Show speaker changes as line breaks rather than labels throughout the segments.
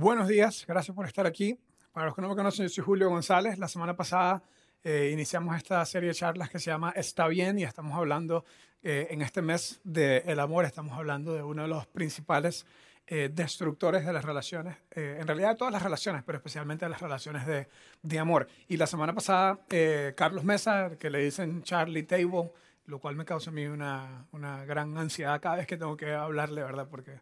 Buenos días, gracias por estar aquí. Para los que no me conocen, yo soy Julio González. La semana pasada eh, iniciamos esta serie de charlas que se llama Está bien y estamos hablando eh, en este mes del amor, estamos hablando de uno de los principales eh, destructores de las relaciones, en realidad de todas las relaciones, pero especialmente de las relaciones de, de amor. Y la semana pasada, Carlos Mesa, que le dicen Charlie Table, lo cual me causa a mí una, una gran ansiedad cada vez que tengo que hablarle, ¿verdad? Porque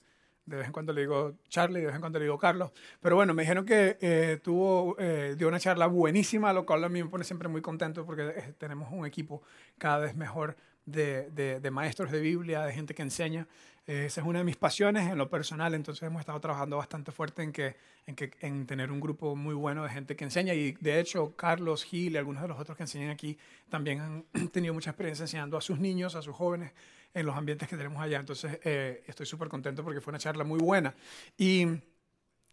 de vez en cuando le digo Charlie, de vez en cuando le digo Carlos. Pero bueno, me dijeron que eh, tuvo, eh, dio una charla buenísima, lo cual a mí me pone siempre muy contento porque eh, tenemos un equipo cada vez mejor de, de, maestros de Biblia, de gente que enseña. esa es una de mis pasiones en lo personal, entonces hemos estado trabajando bastante fuerte en, que, en, que, en tener un grupo muy bueno de gente que enseña. Y de hecho, Carlos, Gil y algunos de los otros que enseñan aquí también han tenido mucha experiencia enseñando a sus niños, a sus jóvenes en los ambientes que tenemos allá. Entonces, eh, estoy súper contento porque fue una charla muy buena. Y,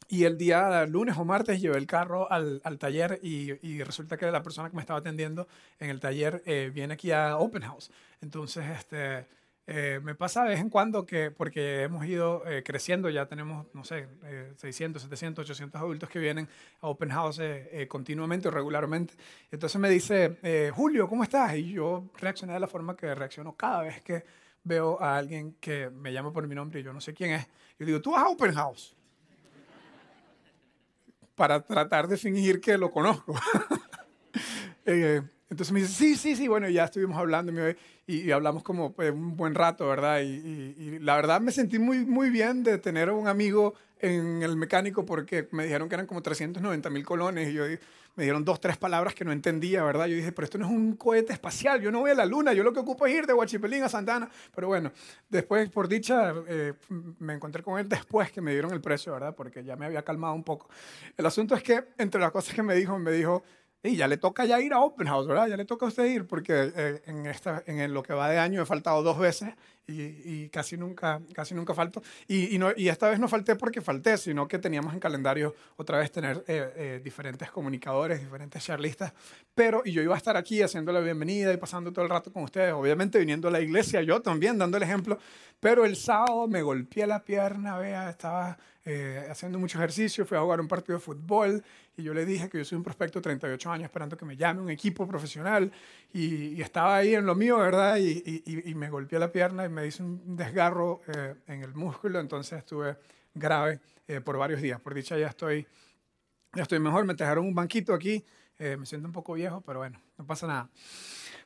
y, el día lunes o martes llevé el carro al, al taller y, y, resulta que la persona que me estaba atendiendo en el taller eh, viene aquí a Open House. Entonces, este... Eh, me pasa de vez en cuando que, porque hemos ido creciendo, ya tenemos, no sé, 600, 700, 800 adultos que vienen a Open House continuamente o regularmente. Entonces me dice, Julio, ¿cómo estás? Y yo reaccioné de la forma que reacciono cada vez que veo a alguien que me llama por mi nombre y yo no sé quién es, yo digo, tú vas a Open House. Para tratar de fingir que lo conozco. Eh, entonces me dice, sí, sí, sí, bueno, ya estuvimos hablando y, hablamos como pues, un buen rato, ¿verdad? Y, y, la verdad me sentí muy, muy bien de tener un amigo en el mecánico porque me dijeron que eran como 390 mil colones y yo me dieron dos, tres palabras que no entendía, ¿verdad? Yo dije, pero esto no es un cohete espacial, yo no voy a la luna, yo lo que ocupo es ir de Huachipelín a Santana. Pero bueno, después, por dicha, eh, me encontré con él después que me dieron el precio, ¿verdad? Porque ya me había calmado un poco. El asunto es que, entre las cosas que me dijo, me dijo, y ya le toca ya ir a Open House, ¿verdad? Ya le toca a usted ir, porque eh, en, esta, en lo que va de año he faltado dos veces y, y casi, nunca, casi nunca falto. Y, y, no, y, esta vez no falté porque falté, sino que teníamos en calendario otra vez tener eh, eh, diferentes comunicadores, diferentes charlistas. Pero, y yo iba a estar aquí haciendo la bienvenida y pasando todo el rato con ustedes, obviamente viniendo a la iglesia, yo también dando el ejemplo. Pero el sábado me golpeé la pierna, vea, estaba eh, haciendo mucho ejercicio, fui a jugar un partido de fútbol y yo le dije que yo soy un prospecto de 38 años esperando que me llame un equipo profesional y, estaba ahí en lo mío, ¿verdad? Y, me golpeé la pierna y me hice un desgarro eh, en el músculo, entonces estuve grave eh, por varios días. Por dicha ya estoy, ya estoy mejor, me trajeron un banquito aquí, me siento un poco viejo, pero bueno, no pasa nada.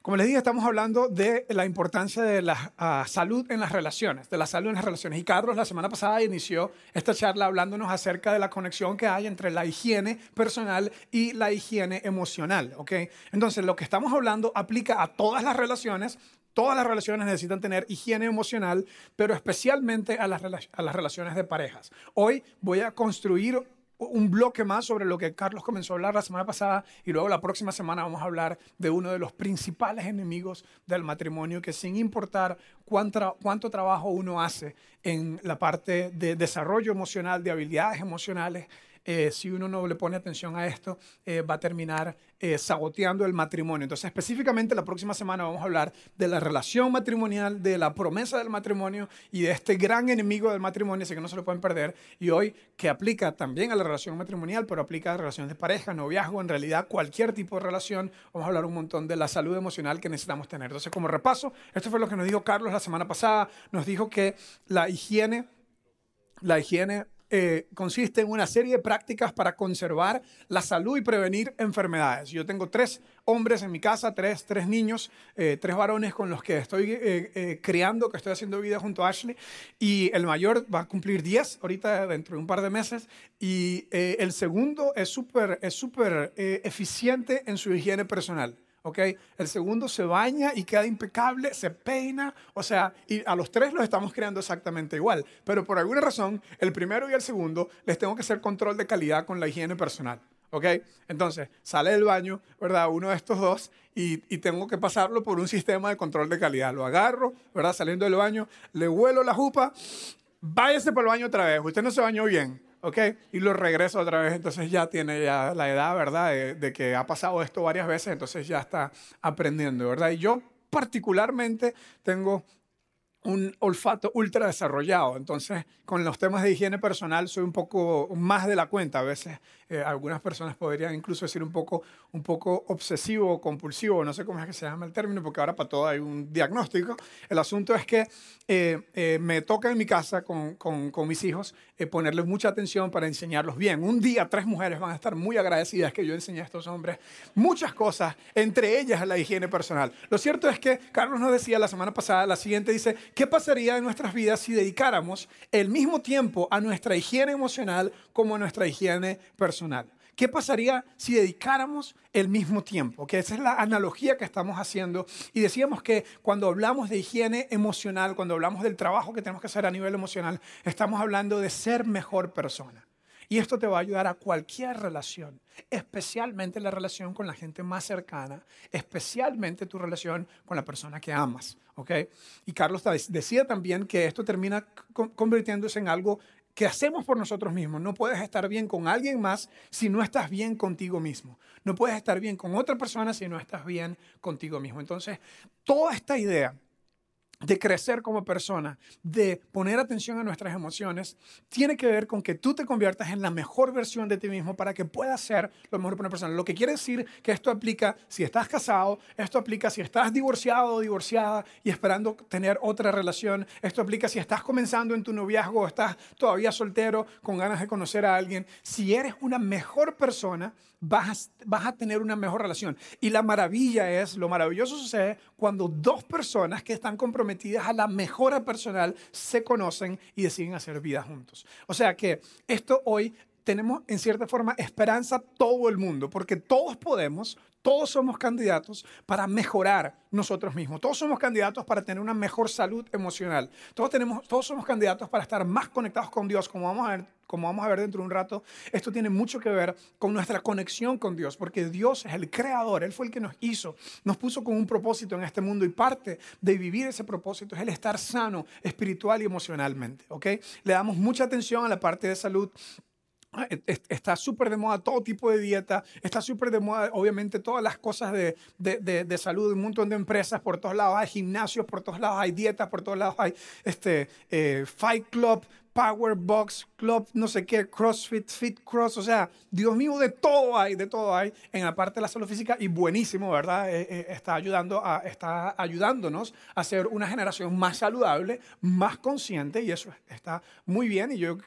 Como les dije, estamos hablando de la importancia de la ah, salud en las relaciones, de la salud en las relaciones. Y Carlos la semana pasada inició esta charla hablándonos acerca de la conexión que hay entre la higiene personal y la higiene emocional. ¿okay? Entonces, lo que estamos hablando aplica a todas las relaciones. Todas las relaciones necesitan tener higiene emocional, pero especialmente a las, a las relaciones de parejas. Hoy voy a construir un bloque más sobre lo que Carlos comenzó a hablar la semana pasada y luego la próxima semana vamos a hablar de uno de los principales enemigos del matrimonio que sin importar cuánto, cuánto trabajo uno hace en la parte de desarrollo emocional, de habilidades emocionales, eh, si uno no le pone atención a esto, eh, va a terminar eh, saboteando el matrimonio. Entonces, específicamente la próxima semana vamos a hablar de la relación matrimonial, de la promesa del matrimonio y de este gran enemigo del matrimonio, así que no se lo pueden perder. Y hoy, que aplica también a la relación matrimonial, pero aplica a relaciones de pareja, noviazgo, en realidad cualquier tipo de relación, vamos a hablar un montón de la salud emocional que necesitamos tener. Entonces, como repaso, esto fue lo que nos dijo Carlos la semana pasada. Nos dijo que la higiene, la higiene eh, consiste en una serie de prácticas para conservar la salud y prevenir enfermedades. Yo tengo tres hombres en mi casa, tres, tres niños, eh, tres varones con los que estoy eh, criando, que estoy haciendo vida junto a Ashley, y el mayor va a cumplir 10 ahorita dentro de un par de meses, y el segundo es súper es súper eficiente en su higiene personal. ¿Ok? El segundo se baña y queda impecable, se peina, o sea, y a los tres los estamos creando exactamente igual. Pero por alguna razón, el primero y el segundo les tengo que hacer control de calidad con la higiene personal. ¿Ok? Entonces, sale del baño, ¿verdad? Uno de estos dos y, y, tengo que pasarlo por un sistema de control de calidad. Lo agarro, ¿verdad? Saliendo del baño, le huelo la jupa, váyase por el baño otra vez. Usted no se bañó bien. ¿Ok? Y lo regreso otra vez, entonces ya tiene ya la edad, ¿verdad? De, que ha pasado esto varias veces, entonces ya está aprendiendo, ¿verdad? Y yo particularmente tengo un olfato ultra desarrollado. Entonces, con los temas de higiene personal soy un poco más de la cuenta. A veces eh, algunas personas podrían incluso decir un poco, un poco obsesivo o compulsivo, no sé cómo es que se llama el término, porque ahora para todo hay un diagnóstico. El asunto es que eh, eh, me toca en mi casa con, con, con mis hijos ponerles mucha atención para enseñarlos bien. Un día tres mujeres van a estar muy agradecidas que yo enseñé a estos hombres muchas cosas, entre ellas la higiene personal. Lo cierto es que Carlos nos decía la semana pasada, la siguiente dice, ¿qué pasaría en nuestras vidas si dedicáramos el mismo tiempo a nuestra higiene emocional como a nuestra higiene personal? ¿Qué pasaría si dedicáramos el mismo tiempo? Que esa es la analogía que estamos haciendo. Y decíamos que cuando hablamos de higiene emocional, cuando hablamos del trabajo que tenemos que hacer a nivel emocional, estamos hablando de ser mejor persona. Y esto te va a ayudar a cualquier relación, especialmente la relación con la gente más cercana, especialmente tu relación con la persona que amas. ¿Ok? Y Carlos decía también que esto termina convirtiéndose en algo que hacemos por nosotros mismos. No puedes estar bien con alguien más si no estás bien contigo mismo. No puedes estar bien con otra persona si no estás bien contigo mismo. Entonces, toda esta idea de crecer como persona, de poner atención a nuestras emociones, tiene que ver con que tú te conviertas en la mejor versión de ti mismo para que puedas ser lo mejor para una persona. Lo que quiere decir que esto aplica si estás casado, esto aplica si estás divorciado o divorciada y esperando tener otra relación, esto aplica si estás comenzando en tu noviazgo o estás todavía soltero con ganas de conocer a alguien. Si eres una mejor persona, vas, vas a tener una mejor relación. Y la maravilla es, lo maravilloso sucede cuando dos personas que están comprometidas a la mejora personal se conocen y deciden hacer vida juntos. O sea que esto hoy tenemos en cierta forma esperanza todo el mundo, porque todos podemos, todos somos candidatos para mejorar nosotros mismos. Todos somos candidatos para tener una mejor salud emocional. Todos, tenemos, todos somos candidatos para estar más conectados con Dios, como vamos, a ver, como vamos a ver dentro de un rato. Esto tiene mucho que ver con nuestra conexión con Dios, porque Dios es el creador, Él fue el que nos hizo, nos puso con un propósito en este mundo y parte de vivir ese propósito es el estar sano espiritual y emocionalmente. ¿ok? Le damos mucha atención a la parte de salud está súper de moda todo tipo de dieta, está súper de moda obviamente todas las cosas de, de, de, salud, un montón de empresas por todos lados, hay gimnasios por todos lados, hay dietas por todos lados, hay este, eh, Fight Club, Power Box Club, no sé qué, CrossFit, Fit Cross, o sea, Dios mío, de todo hay, de todo hay en la parte de la salud física y buenísimo, ¿verdad? Eh, eh, está, ayudando a, está ayudándonos a ser una generación más saludable, más consciente y eso está muy bien y yo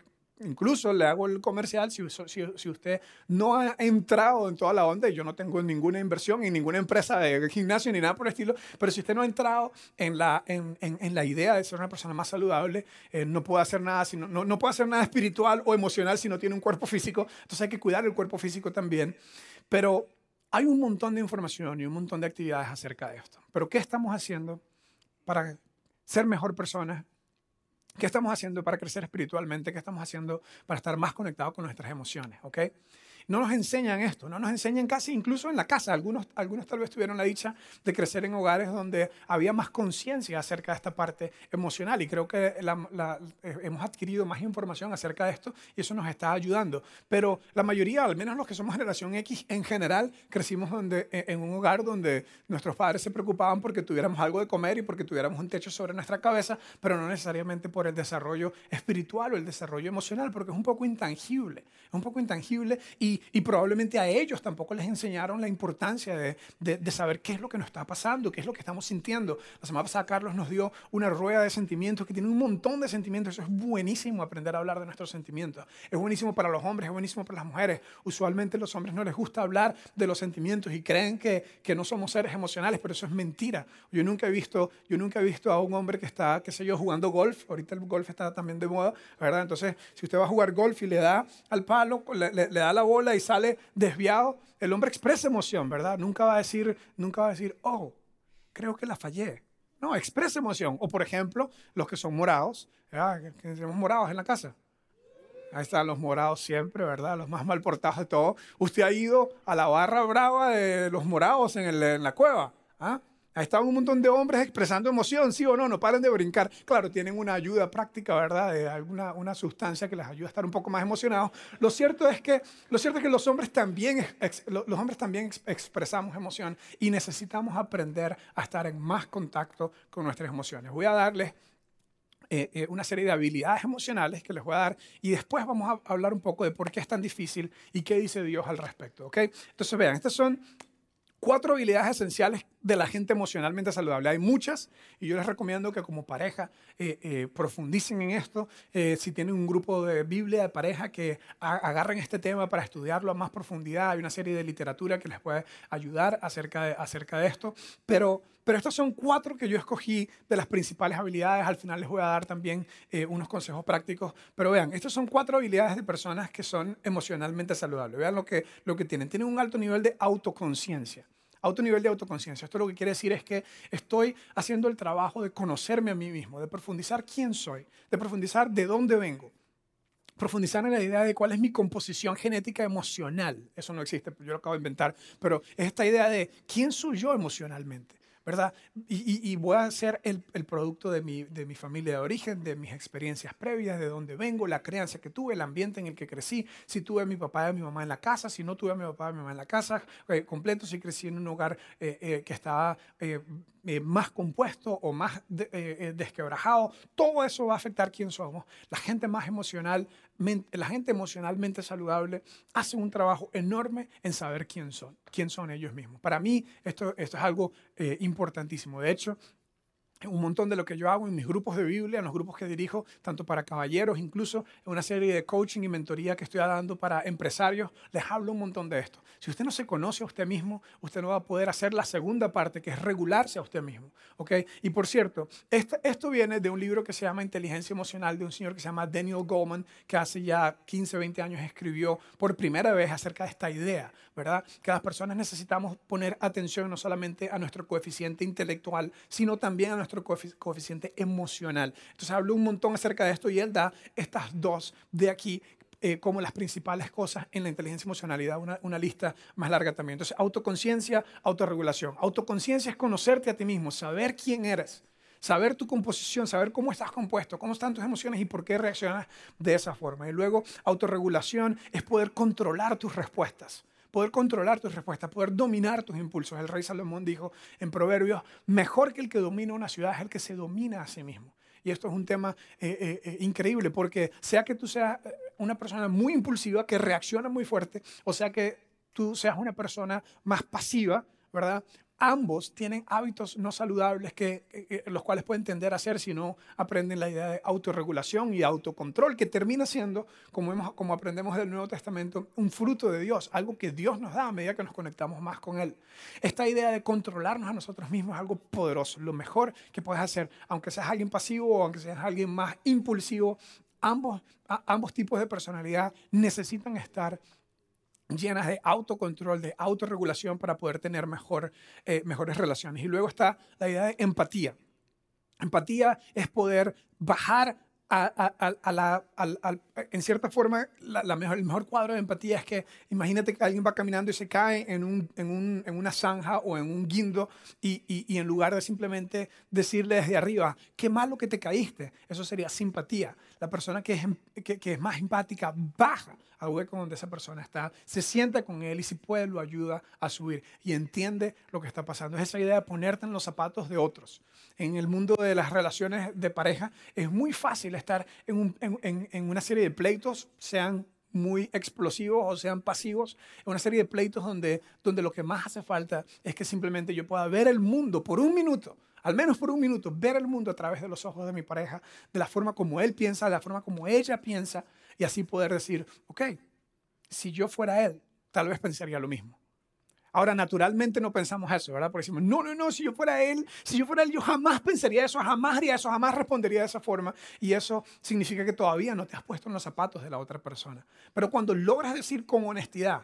Incluso le hago el comercial, si, usted no ha entrado en toda la onda, y yo no tengo ninguna inversión en ninguna empresa de gimnasio ni nada por el estilo, pero si usted no ha entrado en la, en, en, la idea de ser una persona más saludable, eh, no puede hacer nada, sino, no, no puede hacer nada espiritual o emocional si no tiene un cuerpo físico, entonces hay que cuidar el cuerpo físico también. Pero hay un montón de información y un montón de actividades acerca de esto. Pero ¿qué estamos haciendo para ser mejor personas ¿Qué estamos haciendo para crecer espiritualmente? ¿Qué estamos haciendo para estar más conectados con nuestras emociones? ¿ok? No nos enseñan esto, no nos enseñan casi incluso en la casa. Algunos, algunos tal vez tuvieron la dicha de crecer en hogares donde había más conciencia acerca de esta parte emocional y creo que eh, hemos adquirido más información acerca de esto y eso nos está ayudando. Pero la mayoría, al menos los que somos generación X en general, crecimos donde, e, en un hogar donde nuestros padres se preocupaban porque tuviéramos algo de comer y porque tuviéramos un techo sobre nuestra cabeza, pero no necesariamente por el desarrollo espiritual o el desarrollo emocional, porque es un poco intangible, es un poco intangible y y, probablemente a ellos tampoco les enseñaron la importancia de, de, saber qué es lo que nos está pasando, qué es lo que estamos sintiendo. La semana pasada Carlos nos dio una rueda de sentimientos que tiene un montón de sentimientos. Eso es buenísimo aprender a hablar de nuestros sentimientos. Es buenísimo para los hombres, es buenísimo para las mujeres. Usualmente a los hombres no les gusta hablar de los sentimientos y creen que, que no somos seres emocionales, pero eso es mentira. Yo nunca he visto, yo nunca he visto a un hombre que está, qué sé yo, jugando golf. Ahorita el golf está también de moda, ¿verdad? Entonces, si usted va a jugar golf y le da al palo, le, le da la bola y sale desviado, el hombre expresa emoción, ¿verdad? Nunca va a decir, nunca va a decir, oh, creo que la fallé. No, expresa emoción. O por ejemplo, los que son morados, tenemos morados en la casa. Ahí están los morados siempre, ¿verdad? Los más mal portados de todos. Usted ha ido a la barra brava de los morados en, en la cueva. ¿ah? Ahí están un montón de hombres expresando emoción, sí o no, no paren de brincar. Claro, tienen una ayuda práctica, ¿verdad? De alguna una sustancia que les ayuda a estar un poco más emocionados. Lo cierto es que, lo cierto es que los hombres también, los hombres también expresamos emoción y necesitamos aprender a estar en más contacto con nuestras emociones. Voy a darles eh, eh, una serie de habilidades emocionales que les voy a dar y después vamos a hablar un poco de por qué es tan difícil y qué dice Dios al respecto. ¿ok? Entonces vean, estas son cuatro habilidades esenciales de la gente emocionalmente saludable. Hay muchas y yo les recomiendo que como pareja eh, eh, profundicen en esto. Eh, si tienen un grupo de Biblia de pareja, que agarren este tema para estudiarlo a más profundidad. Hay una serie de literatura que les puede ayudar acerca de, acerca de esto. Pero, pero estas son cuatro que yo escogí de las principales habilidades. Al final les voy a dar también unos consejos prácticos. Pero vean, estas son cuatro habilidades de personas que son emocionalmente saludables. Vean lo que, lo que tienen. Tienen un alto nivel de autoconciencia. Alto nivel de autoconciencia. Esto lo que quiere decir es que estoy haciendo el trabajo de conocerme a mí mismo, de profundizar quién soy, de profundizar de dónde vengo, profundizar en la idea de cuál es mi composición genética emocional. Eso no existe, yo lo acabo de inventar, pero es esta idea de quién soy yo emocionalmente. ¿Verdad? Y, voy a ser el, producto de mi, de mi, familia de origen, de mis experiencias previas, de dónde vengo, la creencia que tuve, el ambiente en el que crecí, si tuve a mi papá y a mi mamá en la casa, si no tuve a mi papá y a mi mamá en la casa, eh, completo, si crecí en un hogar eh, eh, que estaba más compuesto o más desquebrajado, todo eso va a afectar quién somos. La gente más emocional, la gente emocionalmente saludable hace un trabajo enorme en saber quién son, quién son ellos mismos. Para mí esto, esto es algo eh, importantísimo. De hecho, un montón de lo que yo hago en mis grupos de Biblia, en los grupos que dirijo, tanto para caballeros, incluso en una serie de coaching y mentoría que estoy dando para empresarios, les hablo un montón de esto. Si usted no se conoce a usted mismo, usted no va a poder hacer la segunda parte, que es regularse a usted mismo. ¿okay? Y por cierto, esto, esto viene de un libro que se llama Inteligencia Emocional, de un señor que se llama Daniel Goleman, que hace ya 15, 20 años escribió por primera vez acerca de esta idea, ¿verdad? Que las personas necesitamos poner atención no solamente a nuestro coeficiente intelectual, sino también a nuestro coeficiente emocional. Entonces habló un montón acerca de esto y él da estas dos de aquí eh, como las principales cosas en la inteligencia emocional y da una, una lista más larga también. Entonces, autoconciencia, autorregulación. Autoconciencia es conocerte a ti mismo, saber quién eres, saber tu composición, saber cómo estás compuesto, cómo están tus emociones y por qué reaccionas de esa forma. Y luego, autorregulación es poder controlar tus respuestas poder controlar tus respuestas, poder dominar tus impulsos. El rey Salomón dijo en Proverbios, mejor que el que domina una ciudad es el que se domina a sí mismo. Y esto es un tema eh, eh, eh, increíble porque sea que tú seas una persona muy impulsiva que reacciona muy fuerte, o sea que tú seas una persona más pasiva, ¿verdad? Ambos tienen hábitos no saludables que, los cuales pueden tender a hacer si no aprenden la idea de autorregulación y autocontrol, que termina siendo, como, hemos, como aprendemos del Nuevo Testamento, un fruto de Dios, algo que Dios nos da a medida que nos conectamos más con Él. Esta idea de controlarnos a nosotros mismos es algo poderoso, lo mejor que puedes hacer, aunque seas alguien pasivo o aunque seas alguien más impulsivo, ambos, ambos tipos de personalidad necesitan estar llenas de autocontrol, de autorregulación para poder tener mejor, eh, mejores relaciones. Y luego está la idea de empatía. Empatía es poder bajar a, la, en cierta forma, la, mejor, el mejor cuadro de empatía es que imagínate que alguien va caminando y se cae en, un, en, un, en una zanja o en un guindo y, y, en lugar de simplemente decirle desde arriba, qué malo que te caíste, eso sería simpatía. La persona que es, em, que, que es más empática baja al hueco donde esa persona está, se sienta con él y si puede lo ayuda a subir y entiende lo que está pasando. Es esa idea de ponerte en los zapatos de otros. En el mundo de las relaciones de pareja es muy fácil estar en, en, una serie de pleitos, sean muy explosivos o sean pasivos, en una serie de pleitos donde, donde lo que más hace falta es que simplemente yo pueda ver el mundo por un minuto, al menos por un minuto, ver el mundo a través de los ojos de mi pareja, de la forma como él piensa, de la forma como ella piensa, y así poder decir, ok, si yo fuera él, tal vez pensaría lo mismo. Ahora, naturalmente no pensamos eso, ¿verdad? Porque decimos, no, no, no, si yo fuera él, si yo fuera él, yo jamás pensaría eso, jamás haría eso, jamás respondería de esa forma. Y eso significa que todavía no te has puesto en los zapatos de la otra persona. Pero cuando logras decir con honestidad,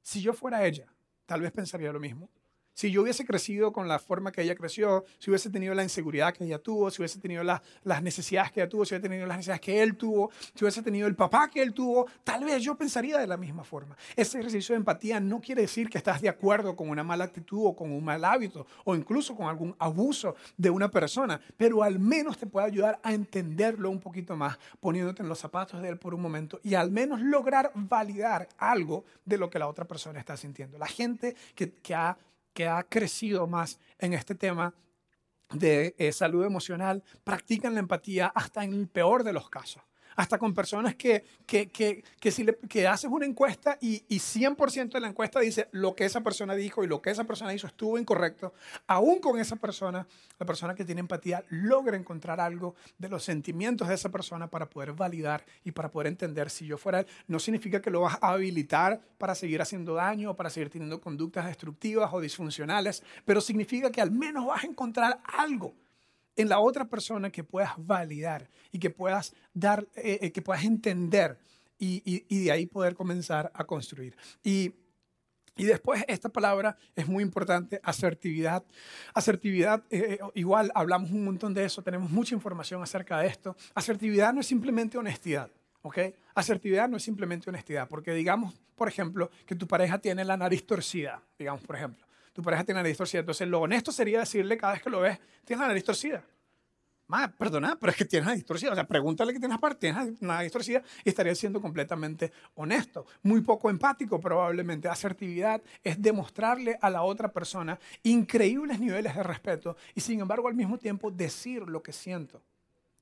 si yo fuera ella, tal vez pensaría lo mismo. Si yo hubiese crecido con la forma que ella creció, si hubiese tenido la inseguridad que ella tuvo, si hubiese tenido las necesidades que ella tuvo, si hubiese tenido las necesidades que él tuvo, si hubiese tenido el papá que él tuvo, tal vez yo pensaría de la misma forma. Ese ejercicio de empatía no quiere decir que estás de acuerdo con una mala actitud o con un mal hábito o incluso con algún abuso de una persona, pero al menos te puede ayudar a entenderlo un poquito más, poniéndote en los zapatos de él por un momento y al menos lograr validar algo de lo que la otra persona está sintiendo. La gente que, que ha que ha crecido más en este tema de eh, salud emocional practican la empatía hasta en el peor de los casos hasta con personas que, que, que, que si le, que haces una encuesta y, y 100% de la encuesta dice lo que esa persona dijo y lo que esa persona hizo estuvo incorrecto, aún con esa persona, la persona que tiene empatía logra encontrar algo de los sentimientos de esa persona para poder validar y para poder entender si yo fuera él. No significa que lo vas a habilitar para seguir haciendo daño o para seguir teniendo conductas destructivas o disfuncionales, pero significa que al menos vas a encontrar algo en la otra persona que puedas validar y que puedas dar, eh, eh, que puedas entender y, de ahí poder comenzar a construir. Y, y después esta palabra es muy importante, asertividad. Asertividad, eh, igual hablamos un montón de eso, tenemos mucha información acerca de esto. Asertividad no es simplemente honestidad. ¿ok? Asertividad no es simplemente honestidad, porque digamos, por ejemplo, que tu pareja tiene la nariz torcida, digamos, por ejemplo tu pareja tiene la nariz torcida. Entonces, lo honesto sería decirle cada vez que lo ves, tienes la nariz torcida. Más, perdona, pero es que tienes la nariz torcida. O sea, pregúntale que tienes parte, tienes la nariz y estaría siendo completamente honesto. Muy poco empático, probablemente. Asertividad es demostrarle a la otra persona increíbles niveles de respeto y, sin embargo, al mismo tiempo decir lo que siento.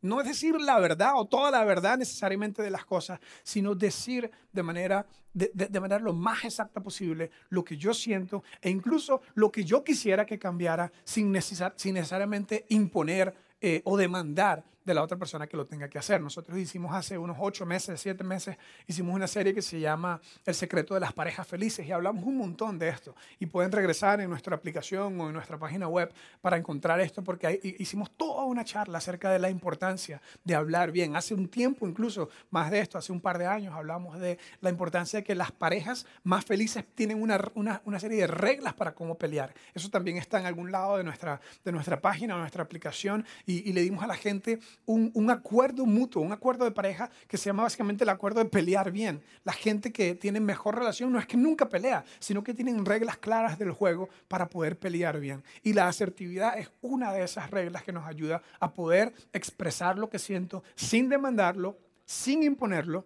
No es decir la verdad o toda la verdad necesariamente de las cosas, sino decir de manera, de, manera lo más exacta posible lo que yo siento e incluso lo que yo quisiera que cambiara sin, necesariamente imponer eh, o demandar de la otra persona que lo tenga que hacer. Nosotros hicimos hace unos ocho meses, siete meses, hicimos una serie que se llama El secreto de las parejas felices y hablamos un montón de esto. Y pueden regresar en nuestra aplicación o en nuestra página web para encontrar esto porque hicimos toda una charla acerca de la importancia de hablar bien. Hace un tiempo incluso, más de esto, hace un par de años, hablamos de la importancia de que las parejas más felices tienen una, una, una serie de reglas para cómo pelear. Eso también está en algún lado de nuestra, de nuestra página o nuestra aplicación y le dimos a la gente un, acuerdo mutuo, un acuerdo de pareja que se llama básicamente el acuerdo de pelear bien. La gente que tiene mejor relación no es que nunca pelea, sino que tienen reglas claras del juego para poder pelear bien. Y la asertividad es una de esas reglas que nos ayuda a poder expresar lo que siento sin demandarlo, sin imponerlo,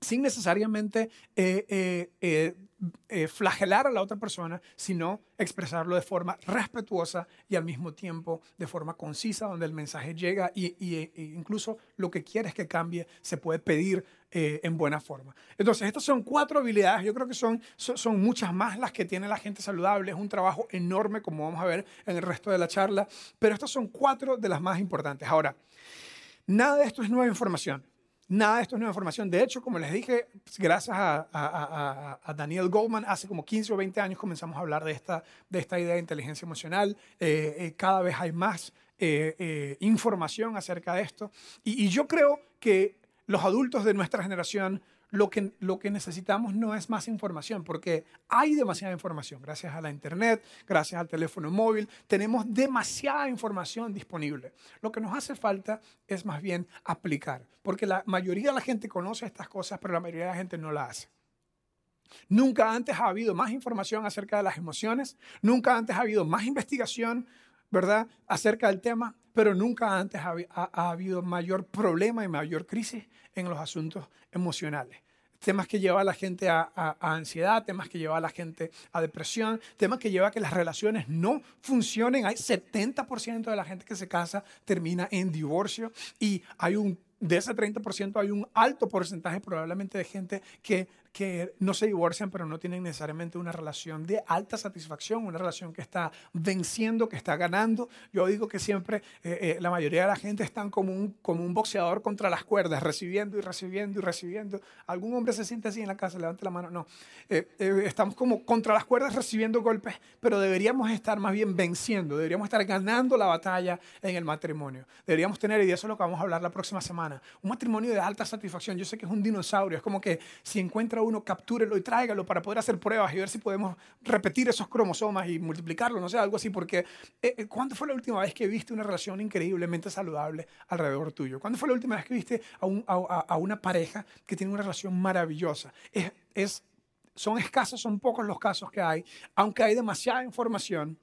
sin necesariamente eh, eh, eh, eh, flagelar a la otra persona, sino expresarlo de forma respetuosa y al mismo tiempo de forma concisa, donde el mensaje llega y, e incluso lo que quieres que cambie se puede pedir eh, en buena forma. Entonces, estas son cuatro habilidades, yo creo que son, son, muchas más las que tiene la gente saludable, es un trabajo enorme como vamos a ver en el resto de la charla, pero estas son cuatro de las más importantes. Ahora, nada de esto es nueva información. Nada de esto es nueva información. De hecho, como les dije, gracias a, Daniel Goldman, hace como 15 o 20 años comenzamos a hablar de esta, de esta idea de inteligencia emocional. Eh, eh, cada vez hay más eh, información acerca de esto. y yo creo que los adultos de nuestra generación lo que, lo que necesitamos no es más información, porque hay demasiada información. Gracias a la Internet, gracias al teléfono móvil, tenemos demasiada información disponible. Lo que nos hace falta es más bien aplicar, porque la mayoría de la gente conoce estas cosas, pero la mayoría de la gente no las hace. Nunca antes ha habido más información acerca de las emociones, nunca antes ha habido más investigación, ¿verdad?, acerca del tema, pero nunca antes ha, ha, habido mayor problema y mayor crisis en los asuntos emocionales temas que llevan a la gente a, ansiedad, temas que llevan a la gente a depresión, temas que llevan a que las relaciones no funcionen. Hay 70% de la gente que se casa termina en divorcio y hay un de ese 30% hay un alto porcentaje probablemente de gente que que no se divorcian, pero no tienen necesariamente una relación de alta satisfacción, una relación que está venciendo, que está ganando. Yo digo que siempre eh, eh, la mayoría de la gente están como un, como un boxeador contra las cuerdas, recibiendo y recibiendo y recibiendo. ¿Algún hombre se siente así en la casa? Levante la mano. No. Eh, estamos como contra las cuerdas recibiendo golpes, pero deberíamos estar más bien venciendo, deberíamos estar ganando la batalla en el matrimonio. Deberíamos tener, y de eso es lo que vamos a hablar la próxima semana, un matrimonio de alta satisfacción. Yo sé que es un dinosaurio, es como que si encuentra uno, captúrelo y tráigalo para poder hacer pruebas y ver si podemos repetir esos cromosomas y multiplicarlo, no sé, algo así, porque eh, eh, ¿cuándo fue la última vez que viste una relación increíblemente saludable alrededor tuyo? ¿Cuándo fue la última vez que viste a, una pareja que tiene una relación maravillosa? Es, es, son escasos, son pocos los casos que hay, aunque hay demasiada información,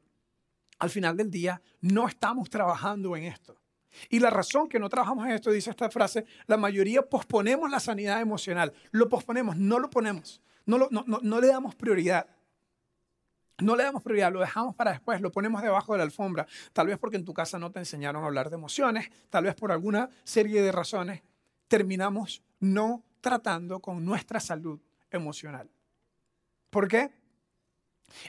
al final del día no estamos trabajando en esto. Y la razón que no trabajamos en esto, dice esta frase, la mayoría posponemos la sanidad emocional. Lo posponemos, no lo ponemos, no, no, le damos prioridad. no le damos prioridad, lo dejamos para después, lo ponemos debajo de la alfombra, tal vez porque en tu casa no te enseñaron a hablar de emociones, tal vez por alguna serie de razones, terminamos no tratando con nuestra salud emocional. ¿Por qué?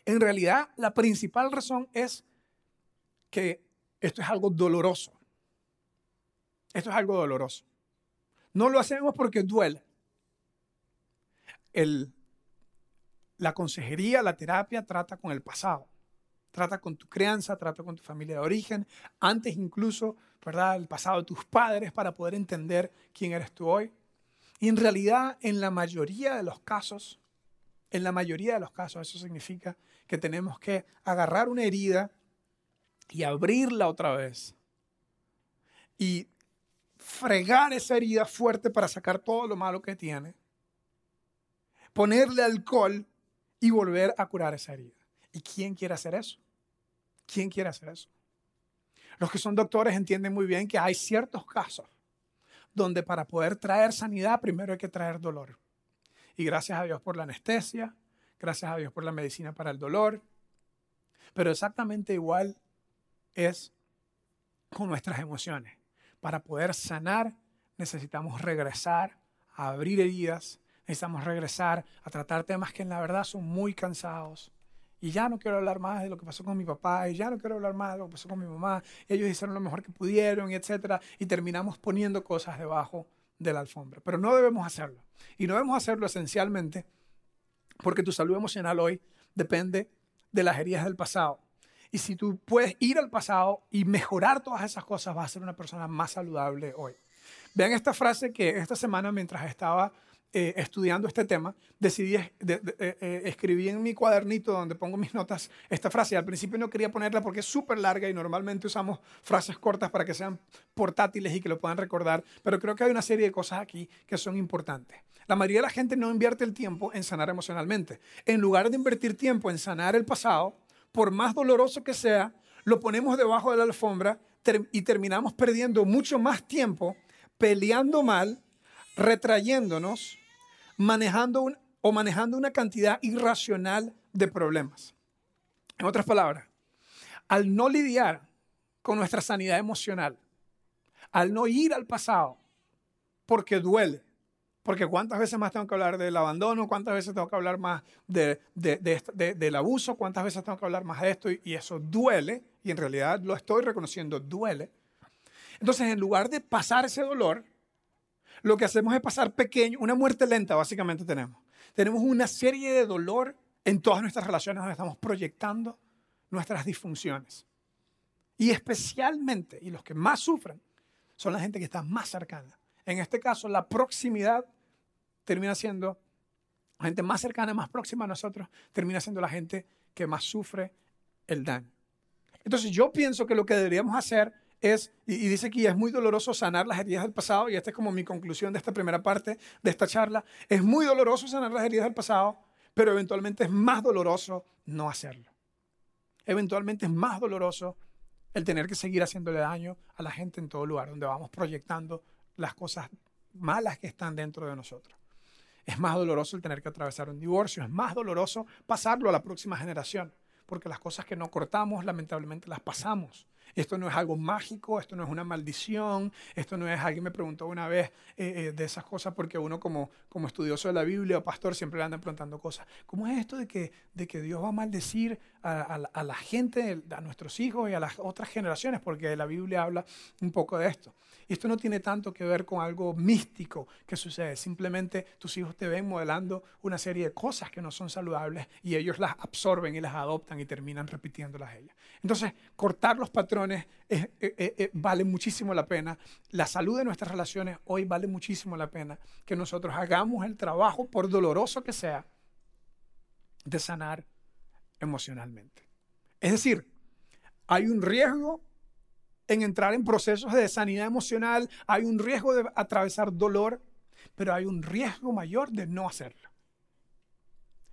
En realidad, la principal razón es que esto es algo doloroso. Esto es algo doloroso. No lo hacemos porque duele. El, la consejería, la terapia trata con el pasado. Trata con tu crianza, trata con tu familia de origen, antes incluso, ¿verdad? El pasado de tus padres para poder entender quién eres tú hoy. Y en realidad, en la mayoría de los casos, en la mayoría de los casos, eso significa que tenemos que agarrar una herida y abrirla otra vez. Y fregar esa herida fuerte para sacar todo lo malo que tiene. Ponerle alcohol y volver a curar esa herida. ¿Y quién quiere hacer eso? ¿Quién quiere hacer eso? Los que son doctores entienden muy bien que hay ciertos casos donde para poder traer sanidad primero hay que traer dolor. Y gracias a Dios por la anestesia, gracias a Dios por la medicina para el dolor. Pero exactamente igual es con nuestras emociones. Para poder sanar necesitamos regresar a abrir heridas, necesitamos regresar a tratar temas que en la verdad son muy cansados. Y ya no quiero hablar más de lo que pasó con mi papá, y ya no quiero hablar más de lo que pasó con mi mamá. Ellos hicieron lo mejor que pudieron, etc. Y terminamos poniendo cosas debajo de la alfombra. Pero no debemos hacerlo. Y no debemos hacerlo esencialmente porque tu salud emocional hoy depende de las heridas del pasado. Y si tú puedes ir al pasado y mejorar todas esas cosas, vas a ser una persona más saludable hoy. Vean esta frase que esta semana, mientras estaba eh, estudiando este tema, decidí eh, eh, escribir en mi cuadernito donde pongo mis notas esta frase. Al principio no quería ponerla porque es súper larga y normalmente usamos frases cortas para que sean portátiles y que lo puedan recordar, pero creo que hay una serie de cosas aquí que son importantes. La mayoría de la gente no invierte el tiempo en sanar emocionalmente. En lugar de invertir tiempo en sanar el pasado, por más doloroso que sea, lo ponemos debajo de la alfombra y terminamos perdiendo mucho más tiempo peleando mal, retrayéndonos manejando o manejando una cantidad irracional de problemas. En otras palabras, al no lidiar con nuestra sanidad emocional, al no ir al pasado, porque duele, porque cuántas veces más tengo que hablar del abandono, cuántas veces tengo que hablar más de, del abuso, cuántas veces tengo que hablar más de esto, y, y eso duele, y en realidad lo estoy reconociendo, duele. Entonces, en lugar de pasar ese dolor, lo que hacemos es pasar pequeño, una muerte lenta básicamente tenemos. Tenemos una serie de dolor en todas nuestras relaciones donde estamos proyectando nuestras disfunciones. Y especialmente, y los que más sufren, son la gente que está más cercana. En este caso, la proximidad termina siendo, la gente más cercana, más próxima a nosotros, termina siendo la gente que más sufre el daño. Entonces yo pienso que lo que deberíamos hacer es, y, dice aquí, es muy doloroso sanar las heridas del pasado, y esta es como mi conclusión de esta primera parte de esta charla, es muy doloroso sanar las heridas del pasado, pero eventualmente es más doloroso no hacerlo. Eventualmente es más doloroso el tener que seguir haciéndole daño a la gente en todo lugar, donde vamos proyectando las cosas malas que están dentro de nosotros. Es más doloroso el tener que atravesar un divorcio, es más doloroso pasarlo a la próxima generación, porque las cosas que no cortamos lamentablemente las pasamos. Esto no es algo mágico, esto no es una maldición, esto no es, alguien me preguntó una vez eh, eh, de esas cosas porque uno como, como estudioso de la Biblia o pastor siempre le anda preguntando cosas. ¿Cómo es esto de que, de que Dios va a maldecir a, a, la gente, a nuestros hijos y a las otras generaciones? Porque la Biblia habla un poco de esto. Y esto no tiene tanto que ver con algo místico que sucede. Simplemente tus hijos te ven modelando una serie de cosas que no son saludables y ellos las absorben y las adoptan y terminan repitiéndolas ellas. Entonces, cortar los patrones eh, eh, eh, vale muchísimo la pena. La salud de nuestras relaciones hoy vale muchísimo la pena que nosotros hagamos el trabajo, por doloroso que sea, de sanar emocionalmente. Es decir, hay un riesgo en entrar en procesos de sanidad emocional, hay un riesgo de atravesar dolor, pero hay un riesgo mayor de no hacerlo.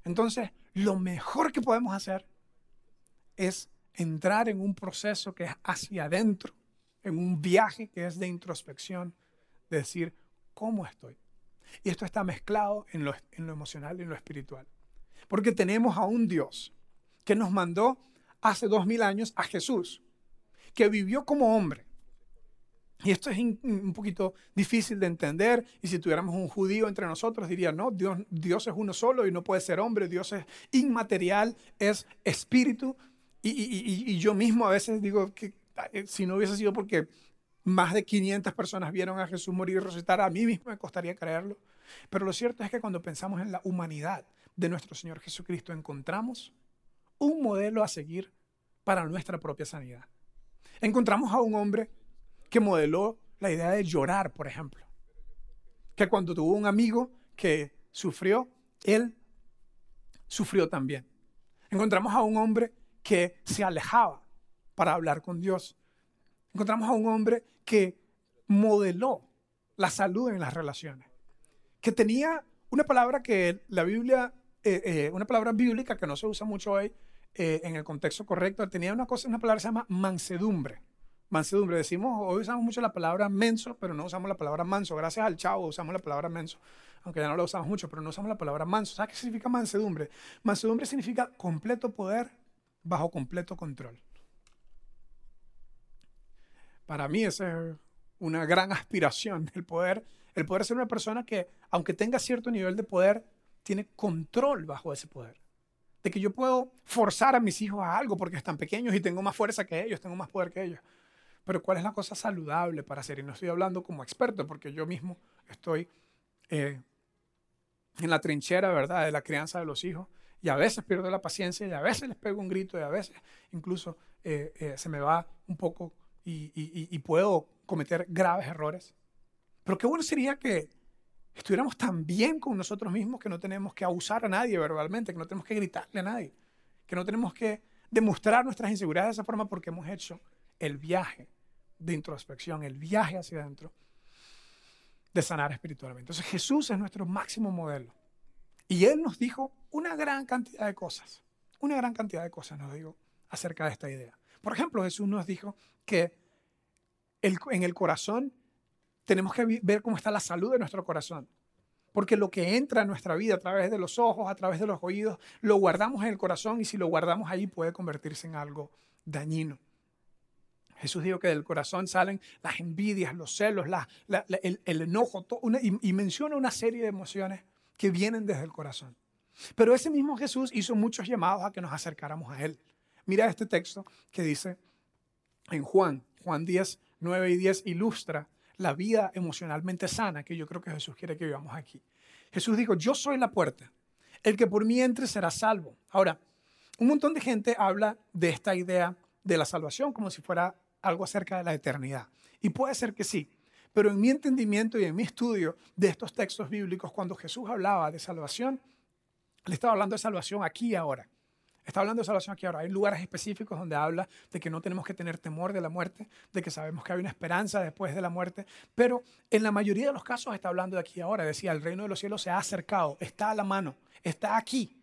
Entonces, lo mejor que podemos hacer es entrar en un proceso que es hacia adentro, en un viaje que es de introspección, de decir, ¿cómo estoy? Y esto está mezclado en lo, en lo emocional y en lo espiritual. Porque tenemos a un Dios que nos mandó hace dos mil años a Jesús, que vivió como hombre. Y esto es un poquito difícil de entender. Y si tuviéramos un judío entre nosotros, diría, no, Dios, Dios es uno solo y no puede ser hombre. Dios es inmaterial, es espíritu. Y, yo mismo a veces digo que eh, si no hubiese sido porque más de 500 personas vieron a Jesús morir y resucitar, a mí mismo me costaría creerlo. Pero lo cierto es que cuando pensamos en la humanidad de nuestro Señor Jesucristo, encontramos un modelo a seguir para nuestra propia sanidad. Encontramos a un hombre que modeló la idea de llorar, por ejemplo. Que cuando tuvo un amigo que sufrió, él sufrió también. Encontramos a un hombre que se alejaba para hablar con Dios. Encontramos a un hombre que modeló la salud en las relaciones. Que tenía una palabra que la Biblia, eh, eh, una palabra bíblica que no se usa mucho hoy eh, en el contexto correcto, tenía una cosa, una palabra que se llama mansedumbre mansedumbre. Decimos, hoy usamos mucho la palabra menso, pero no usamos la palabra manso. Gracias al chavo usamos la palabra menso, aunque ya no la usamos mucho, pero no usamos la palabra manso. ¿Sabes qué significa mansedumbre? Mansedumbre significa completo poder bajo completo control. Para mí esa es una gran aspiración, el poder, el poder ser una persona que, aunque tenga cierto nivel de poder, tiene control bajo ese poder de que yo puedo forzar a mis hijos a algo porque están pequeños y tengo más fuerza que ellos, tengo más poder que ellos. Pero ¿cuál es la cosa saludable para hacer? Y no estoy hablando como experto, porque yo mismo estoy eh, en la trinchera, ¿verdad?, de la crianza de los hijos. Y a veces pierdo la paciencia, y a veces les pego un grito, y a veces incluso eh, eh, se me va un poco y, y puedo cometer graves errores. Pero qué bueno sería que estuviéramos tan bien con nosotros mismos que no tenemos que abusar a nadie verbalmente, que no tenemos que gritarle a nadie, que no tenemos que demostrar nuestras inseguridades de esa forma porque hemos hecho el viaje de introspección, el viaje hacia adentro de sanar espiritualmente. Entonces Jesús es nuestro máximo modelo. Y Él nos dijo una gran cantidad de cosas, una gran cantidad de cosas nos dijo acerca de esta idea. Por ejemplo, Jesús nos dijo que en el corazón tenemos que ver cómo está la salud de nuestro corazón. Porque lo que entra en nuestra vida a través de los ojos, a través de los oídos, lo guardamos en el corazón y si lo guardamos ahí puede convertirse en algo dañino. Jesús dijo que del corazón salen las envidias, los celos, el, enojo, y, menciona una serie de emociones que vienen desde el corazón. Pero ese mismo Jesús hizo muchos llamados a que nos acercáramos a Él. Mira este texto que dice en Juan, Juan 10, 9 y 10, ilustra la vida emocionalmente sana que yo creo que Jesús quiere que vivamos aquí. Jesús dijo, yo soy la puerta, el que por mí entre será salvo. Ahora, un montón de gente habla de esta idea de la salvación como si fuera algo acerca de la eternidad. Y puede ser que sí, pero en mi entendimiento y en mi estudio de estos textos bíblicos, cuando Jesús hablaba de salvación, le estaba hablando de salvación aquí ahora. Está hablando de salvación aquí ahora. Hay lugares específicos donde habla de que no tenemos que tener temor de la muerte, de que sabemos que hay una esperanza después de la muerte, pero en la mayoría de los casos está hablando de aquí ahora. Decía, el reino de los cielos se ha acercado, está a la mano, está aquí.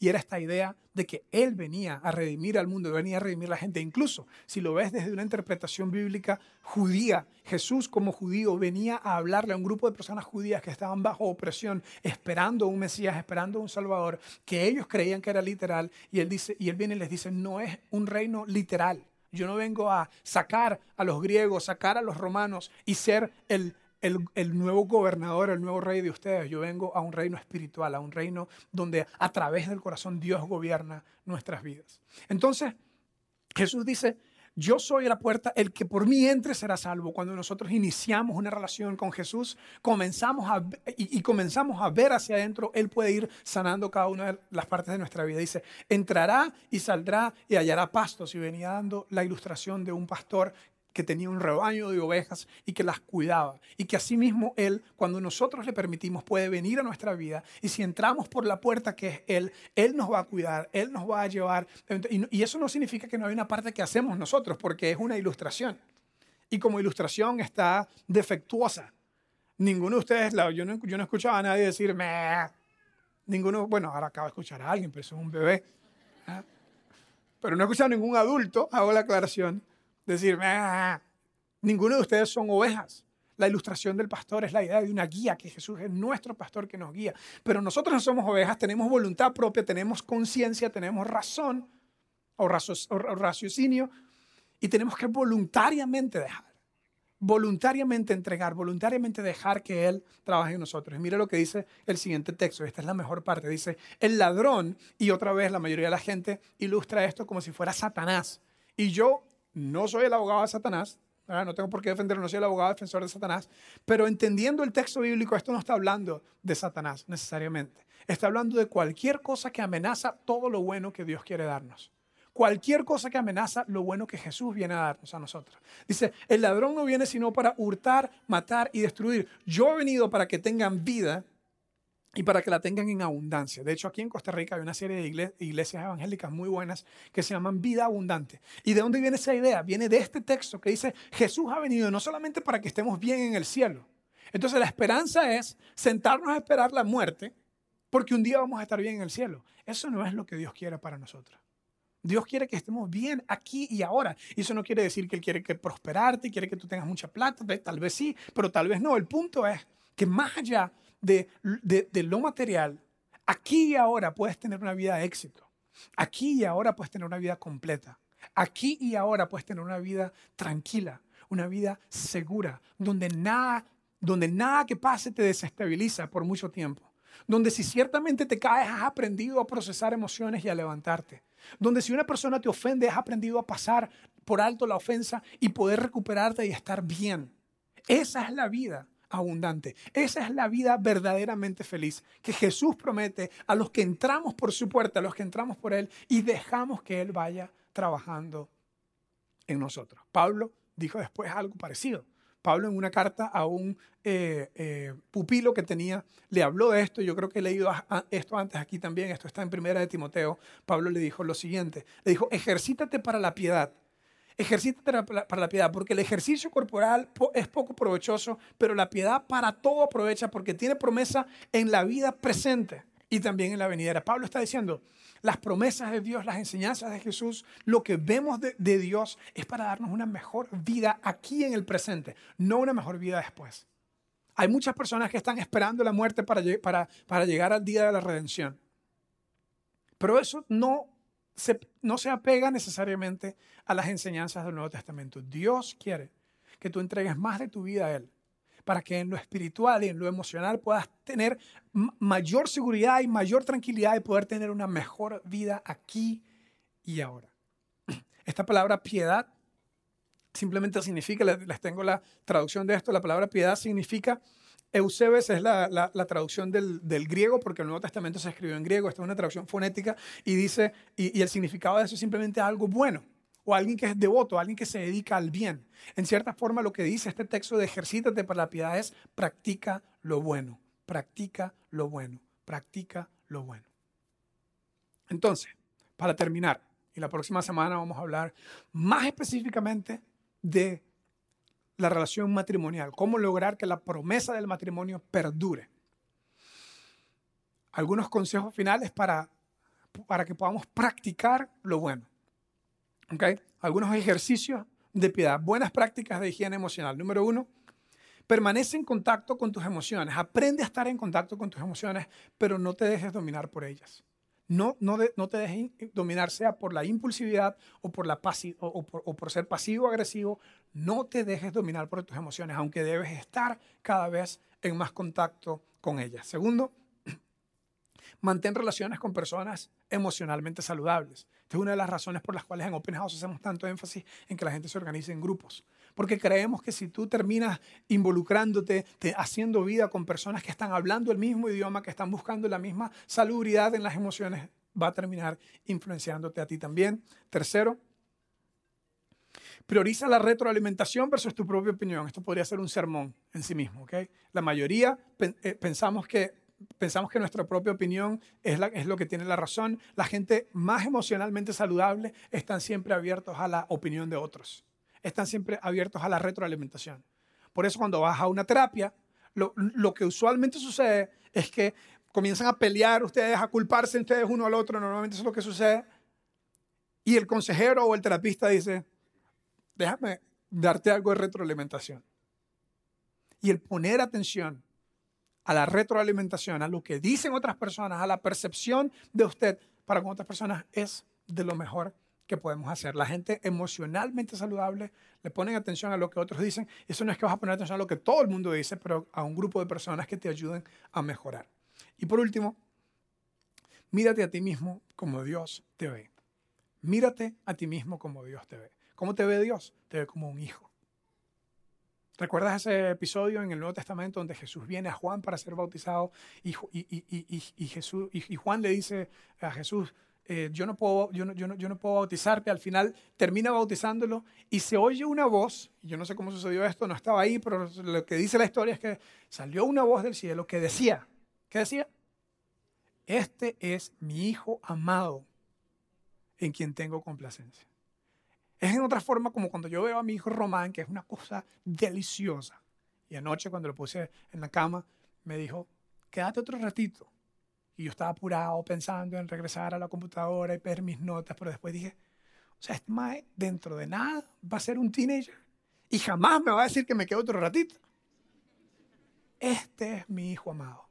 Y era esta idea de que Él venía a redimir al mundo, venía a redimir a la gente. Incluso si lo ves desde una interpretación bíblica judía, Jesús como judío venía a hablarle a un grupo de personas judías que estaban bajo opresión, esperando un Mesías, esperando un Salvador, que ellos creían que era literal. Y Él, dice, y él viene y les dice, no es un reino literal. Yo no vengo a sacar a los griegos, sacar a los romanos y ser el el, nuevo gobernador, el nuevo rey de ustedes. Yo vengo a un reino espiritual, a un reino donde a través del corazón Dios gobierna nuestras vidas. Entonces, Jesús dice, yo soy la puerta, el que por mí entre será salvo. Cuando nosotros iniciamos una relación con Jesús, comenzamos a, y, y, comenzamos a ver hacia adentro, Él puede ir sanando cada una de las partes de nuestra vida. Dice, entrará y saldrá y hallará pastos. Y venía dando la ilustración de un pastor que tenía un rebaño de ovejas y que las cuidaba. Y que asimismo Él, cuando nosotros le permitimos, puede venir a nuestra vida. Y si entramos por la puerta que es Él, Él nos va a cuidar, Él nos va a llevar. Y, eso no significa que no hay una parte que hacemos nosotros, porque es una ilustración. Y como ilustración está defectuosa. Ninguno de ustedes, yo no, yo no escuchaba a nadie decir, Meh. ninguno, bueno, ahora acabo de escuchar a alguien, pero eso es un bebé. ¿ah? Pero no he escuchado a ningún adulto, hago la aclaración, decir, ah, ninguno de ustedes son ovejas. La ilustración del pastor es la idea de una guía, que Jesús es nuestro pastor que nos guía. Pero nosotros no somos ovejas, tenemos voluntad propia, tenemos conciencia, tenemos razón o raciocinio y tenemos que voluntariamente dejar, voluntariamente entregar, voluntariamente dejar que Él trabaje en nosotros. Y mire lo que dice el siguiente texto, esta es la mejor parte, dice, el ladrón, y otra vez la mayoría de la gente ilustra esto como si fuera Satanás. Y yo no soy el abogado de Satanás, no tengo por qué defenderlo, no soy el abogado defensor de Satanás, pero entendiendo el texto bíblico, esto no está hablando de Satanás necesariamente. Está hablando de cualquier cosa que amenaza todo lo bueno que Dios quiere darnos. Cualquier cosa que amenaza lo bueno que Jesús viene a darnos a nosotros. Dice, el ladrón no viene sino para hurtar, matar y destruir. Yo he venido para que tengan vida y para que la tengan en abundancia. De hecho, aquí en Costa Rica hay una serie de iglesias evangélicas muy buenas que se llaman Vida Abundante. ¿Y de dónde viene esa idea? Viene de este texto que dice, Jesús ha venido no solamente para que estemos bien en el cielo. Entonces la esperanza es sentarnos a esperar la muerte porque un día vamos a estar bien en el cielo. Eso no es lo que Dios quiere para nosotros. Dios quiere que estemos bien aquí y ahora. Y eso no quiere decir que Él quiere que prosperarte, quiere que tú tengas mucha plata, tal vez sí, pero tal vez no. El punto es que más allá de, lo material, aquí y ahora puedes tener una vida de éxito. Aquí y ahora puedes tener una vida completa. Aquí y ahora puedes tener una vida tranquila, una vida segura, donde nada, donde nada que pase te desestabiliza por mucho tiempo. Donde si ciertamente te caes has aprendido a procesar emociones y a levantarte. Donde si una persona te ofende has aprendido a pasar por alto la ofensa y poder recuperarte y estar bien. Esa es la vida abundante. Esa es la vida verdaderamente feliz que Jesús promete a los que entramos por su puerta, a los que entramos por Él y dejamos que Él vaya trabajando en nosotros. Pablo dijo después algo parecido. Pablo en una carta a un eh, eh, pupilo que tenía, le habló de esto, yo creo que he leído esto antes aquí también, esto está en primera de Timoteo, Pablo le dijo lo siguiente, le dijo, ejercítate para la piedad Ejercítate para la piedad, porque el ejercicio corporal es poco provechoso, pero la piedad para todo aprovecha porque tiene promesa en la vida presente y también en la venidera. Pablo está diciendo, las promesas de Dios, las enseñanzas de Jesús, lo que vemos de, Dios es para darnos una mejor vida aquí en el presente, no una mejor vida después. Hay muchas personas que están esperando la muerte para, para, para llegar al día de la redención. Pero eso no no se apega necesariamente a las enseñanzas del Nuevo Testamento. Dios quiere que tú entregues más de tu vida a Él, para que en lo espiritual y en lo emocional puedas tener mayor seguridad y mayor tranquilidad y poder tener una mejor vida aquí y ahora. Esta palabra piedad simplemente significa, les tengo la traducción de esto, la palabra piedad significa Eusebes es la, traducción del, griego, porque el Nuevo Testamento se escribió en griego, esta es una traducción fonética, y dice, y, el significado de eso es simplemente algo bueno, o alguien que es devoto, alguien que se dedica al bien. En cierta forma, lo que dice este texto de ejercítate para la piedad es practica lo bueno, practica lo bueno, practica lo bueno. Entonces, para terminar, y la próxima semana vamos a hablar más específicamente de la relación matrimonial, cómo lograr que la promesa del matrimonio perdure. Algunos consejos finales para, para que podamos practicar lo bueno. ¿Okay? Algunos ejercicios de piedad, buenas prácticas de higiene emocional. Número uno, permanece en contacto con tus emociones. Aprende a estar en contacto con tus emociones, pero no te dejes dominar por ellas. No, no, no te dejes dominar, sea por la impulsividad o por, la o, o por ser pasivo-agresivo. No te dejes dominar por tus emociones, aunque debes estar cada vez en más contacto con ellas. Segundo, mantén relaciones con personas emocionalmente saludables. Esta es una de las razones por las cuales en Open House hacemos tanto énfasis en que la gente se organice en grupos. Porque creemos que si tú terminas involucrándote, haciendo vida con personas que están hablando el mismo idioma, que están buscando la misma salubridad en las emociones, va a terminar influenciándote a ti también. Tercero, prioriza la retroalimentación versus tu propia opinión. Esto podría ser un sermón en sí mismo. ¿okay? La mayoría eh, pensamos que pensamos que nuestra propia opinión es, es, lo que tiene la razón. La gente más emocionalmente saludable están siempre abiertos a la opinión de otros. Están siempre abiertos a la retroalimentación. Por eso cuando vas a una terapia, lo, lo que usualmente sucede es que comienzan a pelear ustedes, a culparse ustedes uno al otro. Normalmente eso es lo que sucede. Y el consejero o el terapista dice, déjame darte algo de retroalimentación. y el poner atención a la retroalimentación, a lo que dicen otras personas, a la percepción de usted para con otras personas es de lo mejor que podemos hacer. La gente emocionalmente saludable le ponen atención a lo que otros dicen. Eso no es que vas a poner atención a lo que todo el mundo dice, pero a un grupo de personas que te ayuden a mejorar. Y por último, mírate a ti mismo como Dios te ve. Mírate a ti mismo como Dios te ve. ¿Cómo te ve Dios? Te ve como un hijo. ¿Recuerdas ese episodio en el Nuevo Testamento donde Jesús viene a Juan para ser bautizado y, Jesús, y Juan le dice a Jesús, eh, yo, no puedo, yo, no, yo, no, yo no puedo bautizarte, al final termina bautizándolo y se oye una voz, yo no sé cómo sucedió esto, no estaba ahí, pero lo que dice la historia es que salió una voz del cielo que decía, ¿qué decía? Este es mi hijo amado en quien tengo complacencia. Es en otra forma como cuando yo veo a mi hijo Román, que es una cosa deliciosa. Y anoche cuando lo puse en la cama, me dijo, quédate otro ratito. Y yo estaba apurado pensando en regresar a la computadora y ver mis notas, pero después dije, o sea, este mae dentro de nada va a ser un teenager y jamás me va a decir que me quedo otro ratito. Este es mi hijo amado.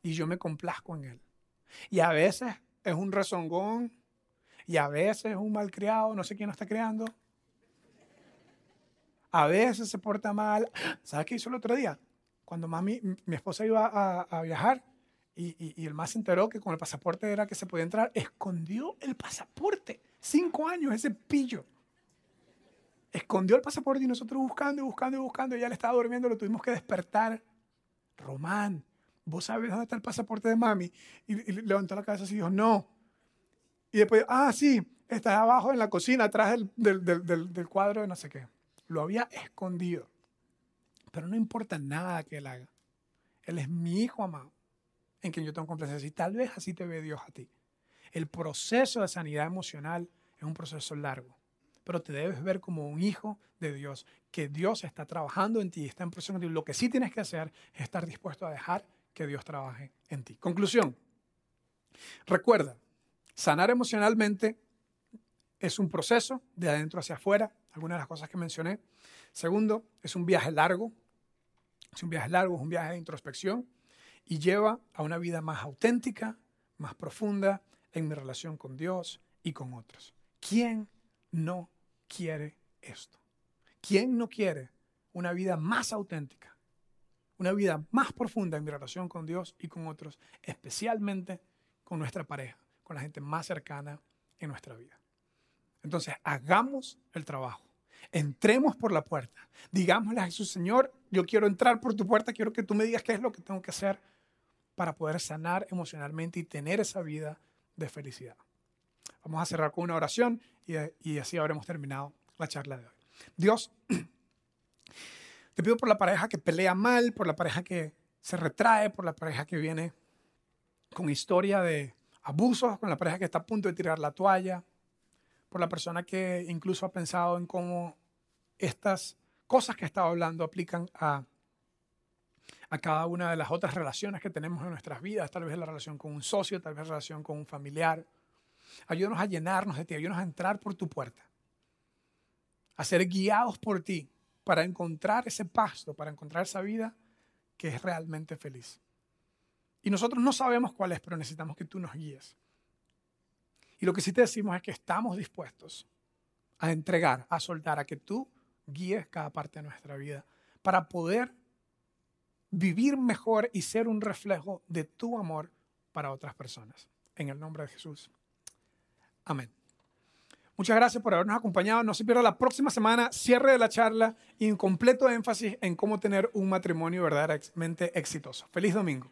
Y yo me complazco en él. Y a veces es un rezongón y a veces es un malcriado, no sé quién lo está creando. A veces se porta mal. ¿Sabes qué hizo el otro día? Cuando mami, mi esposa iba a, a viajar, y, el más se enteró que con el pasaporte era que se podía entrar, escondió el pasaporte. Cinco años, ese pillo. Escondió el pasaporte y nosotros buscando y buscando y buscando. Ella le estaba durmiendo, lo tuvimos que despertar. Román, ¿vos sabes dónde está el pasaporte de mami? Y, levantó la cabeza y dijo, no. Y después, ah, sí, está abajo en la cocina, atrás del, del, del cuadro de no sé qué. Lo había escondido. Pero no importa nada que él haga. Él es mi hijo amado en quien yo tengo complacencia. Y tal vez así te ve Dios a ti. El proceso de sanidad emocional es un proceso largo, pero te debes ver como un hijo de Dios, que Dios está trabajando en ti, está en proceso ti. Lo que sí tienes que hacer es estar dispuesto a dejar que Dios trabaje en ti. Conclusión. Recuerda, sanar emocionalmente es un proceso de adentro hacia afuera, algunas de las cosas que mencioné. Segundo, es un viaje largo. Es un viaje largo, es un viaje de introspección y lleva a una vida más auténtica, más profunda en mi relación con Dios y con otros. ¿Quién no quiere esto? ¿Quién no quiere una vida más auténtica? Una vida más profunda en mi relación con Dios y con otros, especialmente con nuestra pareja, con la gente más cercana en nuestra vida. Entonces, hagamos el trabajo. Entremos por la puerta. Digámosle a Jesús, Señor, yo quiero entrar por tu puerta, quiero que tú me digas qué es lo que tengo que hacer para poder sanar emocionalmente y tener esa vida de felicidad. Vamos a cerrar con una oración y, así habremos terminado la charla de hoy. Dios, te pido por la pareja que pelea mal, por la pareja que se retrae, por la pareja que viene con historia de abusos, con la pareja que está a punto de tirar la toalla, por la persona que incluso ha pensado en cómo estas cosas que estaba hablando aplican a a cada una de las otras relaciones que tenemos en nuestras vidas, tal vez la relación con un socio, tal vez la relación con un familiar. Ayúdanos a llenarnos de ti, ayúdanos a entrar por tu puerta, a ser guiados por ti para encontrar ese pasto, para encontrar esa vida que es realmente feliz. Y nosotros no sabemos cuál es, pero necesitamos que tú nos guíes. Y lo que sí te decimos es que estamos dispuestos a entregar, a soltar, a que tú guíes cada parte de nuestra vida para poder vivir mejor y ser un reflejo de tu amor para otras personas. En el nombre de Jesús. Amén. Muchas gracias por habernos acompañado. No se pierda la próxima semana, cierre de la charla y un completo énfasis en cómo tener un matrimonio verdaderamente exitoso. Feliz domingo.